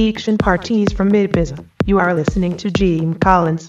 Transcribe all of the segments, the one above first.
And parties from Ibiza. You are listening to Jeem Collins.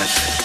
Passion.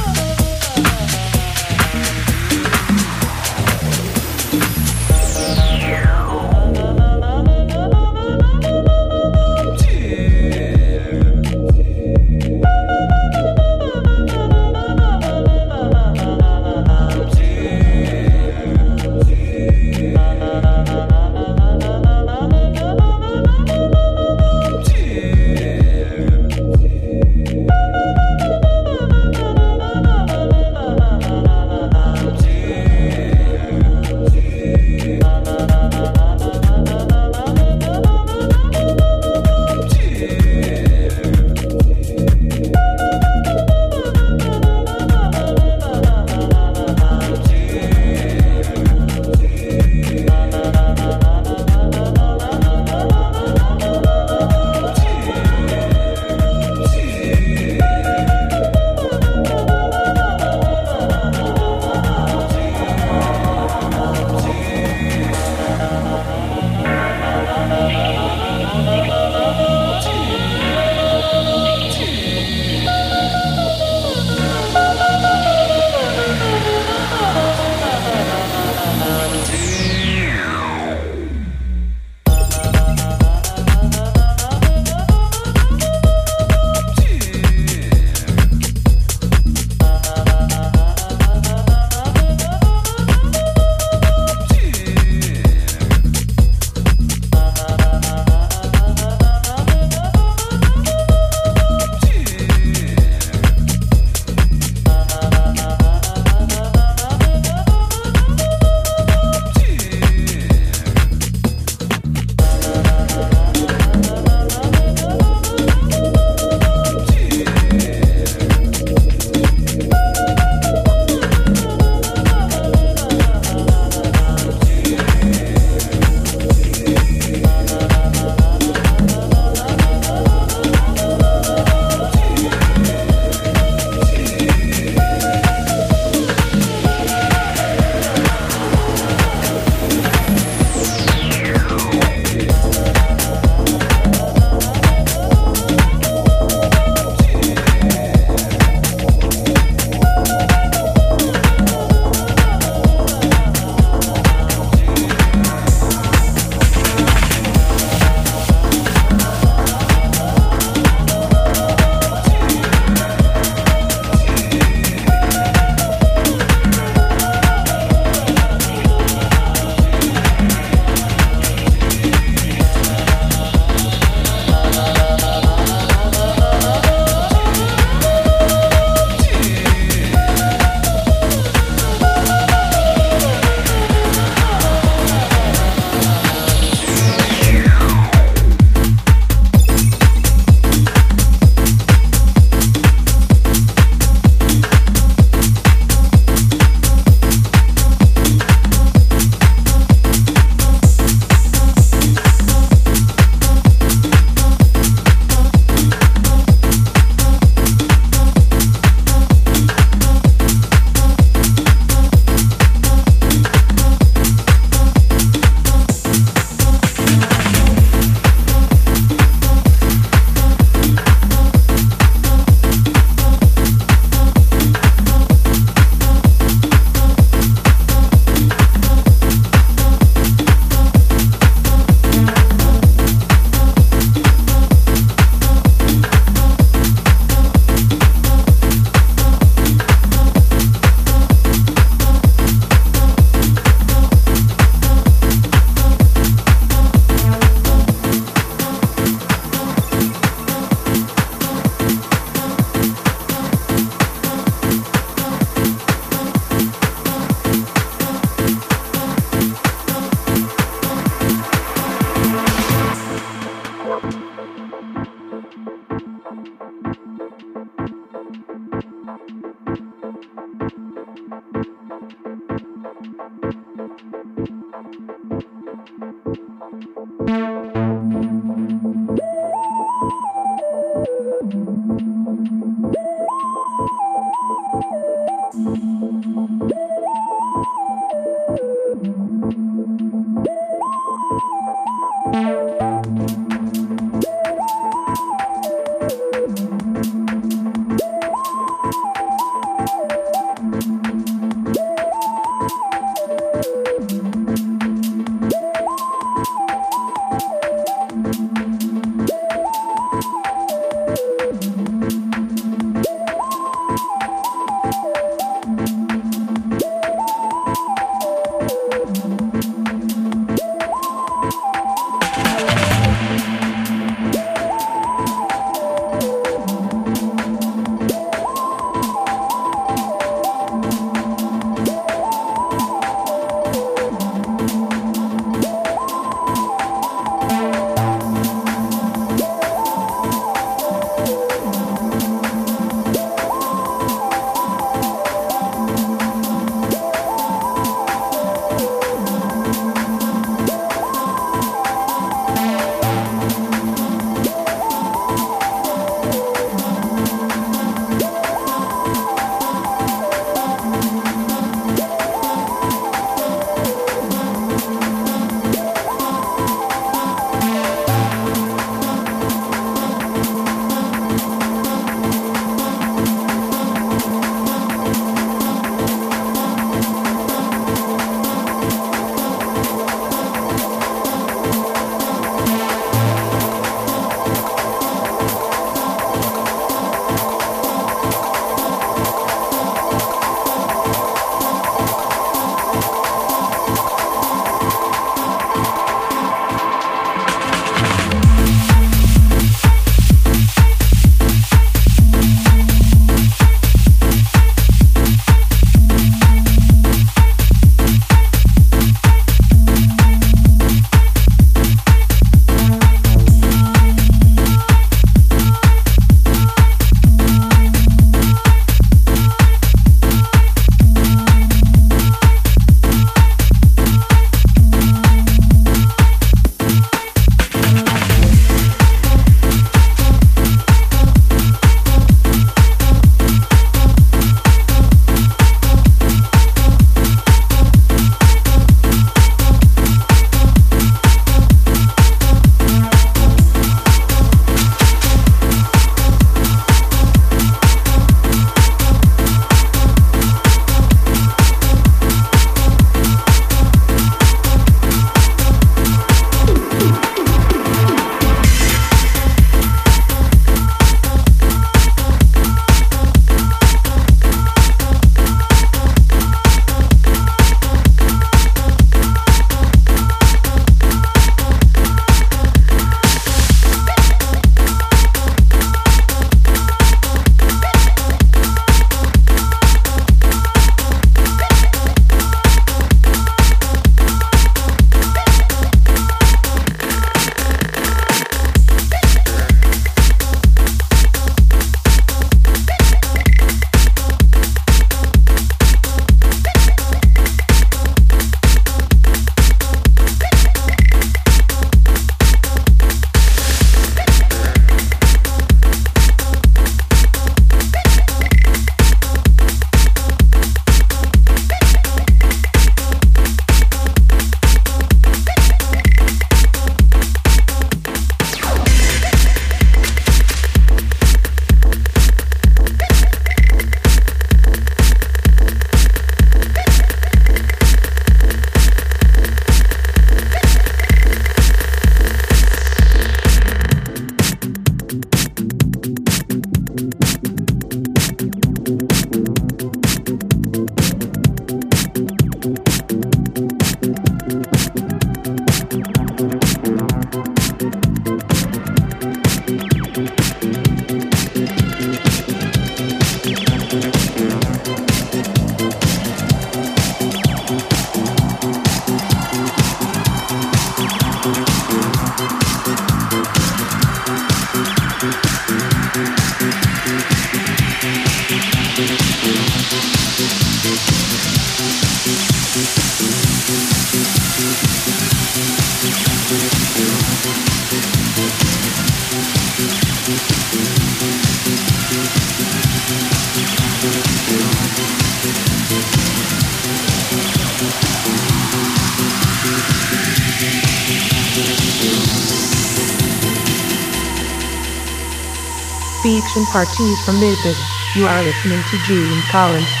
Parties from Ibiza. You are listening to Jeem Collins.